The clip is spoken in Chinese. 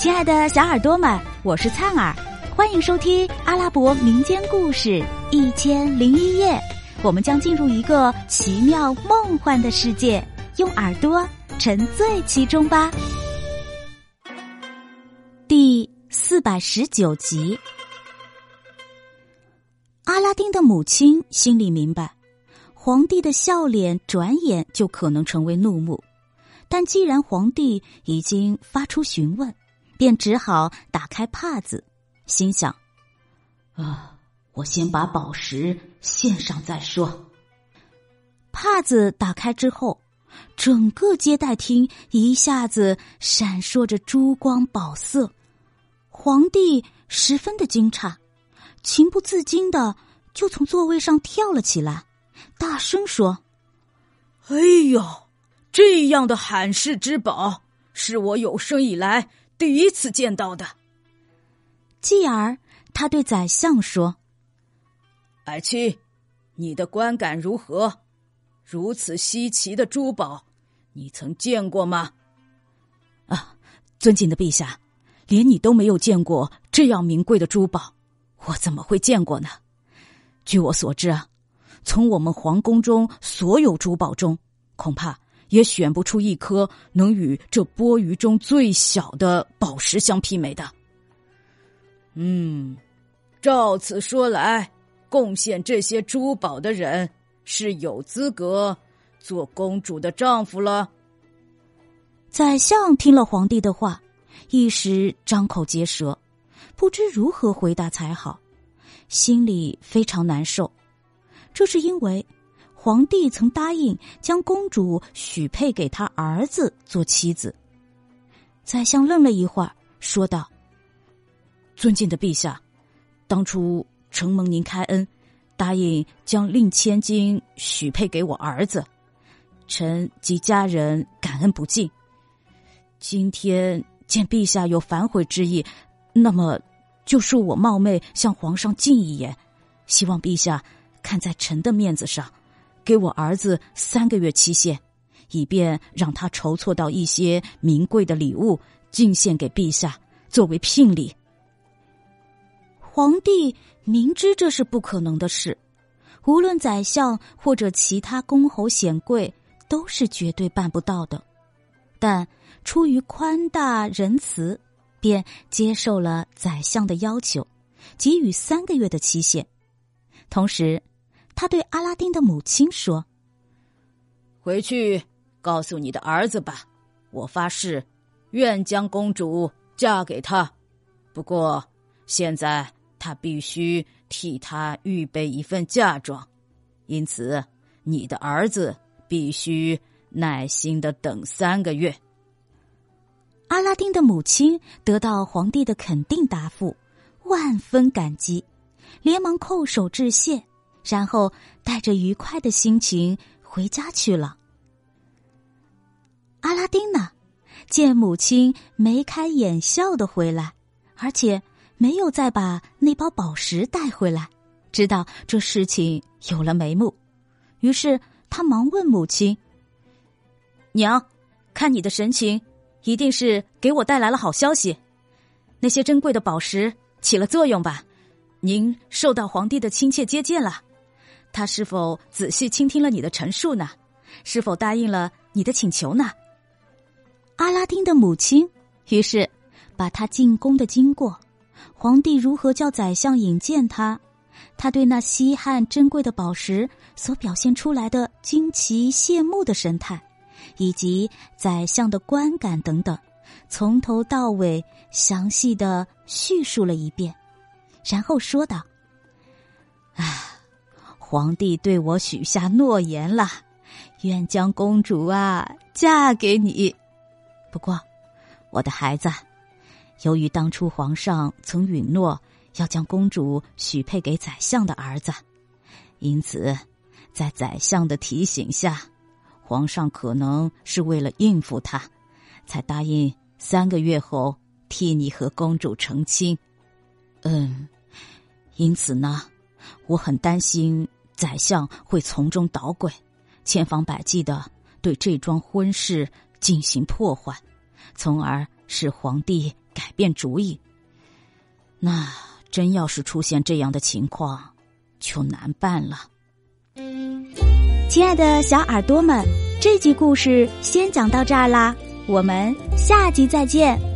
亲爱的小耳朵们，我是灿儿，欢迎收听阿拉伯民间故事《一千零一夜》。我们将进入一个奇妙梦幻的世界，用耳朵沉醉其中吧。第四百十九集，阿拉丁的母亲心里明白，皇帝的笑脸转眼就可能成为怒目，但既然皇帝已经发出询问。便只好打开帕子，心想：“啊，我先把宝石献上再说。”帕子打开之后，整个接待厅一下子闪烁着珠光宝色。皇帝十分的惊诧，情不自禁的就从座位上跳了起来，大声说：“哎呦，这样的罕世之宝，是我有生以来。”第一次见到的。继而，他对宰相说：“爱妻，你的观感如何？如此稀奇的珠宝，你曾见过吗？”啊，尊敬的陛下，连你都没有见过这样名贵的珠宝，我怎么会见过呢？据我所知啊，从我们皇宫中所有珠宝中，恐怕。也选不出一颗能与这钵盂中最小的宝石相媲美的。嗯，照此说来，贡献这些珠宝的人是有资格做公主的丈夫了。宰相听了皇帝的话，一时张口结舌，不知如何回答才好，心里非常难受。这是因为。皇帝曾答应将公主许配给他儿子做妻子。宰相愣了一会儿，说道：“尊敬的陛下，当初承蒙您开恩，答应将令千金许配给我儿子，臣及家人感恩不尽。今天见陛下有反悔之意，那么就恕我冒昧向皇上进一言，希望陛下看在臣的面子上。”给我儿子三个月期限，以便让他筹措到一些名贵的礼物进献给陛下作为聘礼。皇帝明知这是不可能的事，无论宰相或者其他公侯显贵都是绝对办不到的，但出于宽大仁慈，便接受了宰相的要求，给予三个月的期限，同时。他对阿拉丁的母亲说：“回去告诉你的儿子吧，我发誓，愿将公主嫁给他。不过，现在他必须替他预备一份嫁妆，因此你的儿子必须耐心的等三个月。”阿拉丁的母亲得到皇帝的肯定答复，万分感激，连忙叩首致谢。然后带着愉快的心情回家去了。阿拉丁呢，见母亲眉开眼笑的回来，而且没有再把那包宝石带回来，知道这事情有了眉目，于是他忙问母亲：“娘，看你的神情，一定是给我带来了好消息。那些珍贵的宝石起了作用吧？您受到皇帝的亲切接见了。”他是否仔细倾听了你的陈述呢？是否答应了你的请求呢？阿拉丁的母亲于是把他进宫的经过，皇帝如何叫宰相引荐他，他对那稀罕珍贵的宝石所表现出来的惊奇羡慕的神态，以及宰相的观感等等，从头到尾详细的叙述了一遍，然后说道：“啊。”皇帝对我许下诺言了，愿将公主啊嫁给你。不过，我的孩子，由于当初皇上曾允诺要将公主许配给宰相的儿子，因此，在宰相的提醒下，皇上可能是为了应付他，才答应三个月后替你和公主成亲。嗯，因此呢，我很担心。宰相会从中捣鬼，千方百计的对这桩婚事进行破坏，从而使皇帝改变主意。那真要是出现这样的情况，就难办了。亲爱的小耳朵们，这集故事先讲到这儿啦，我们下集再见。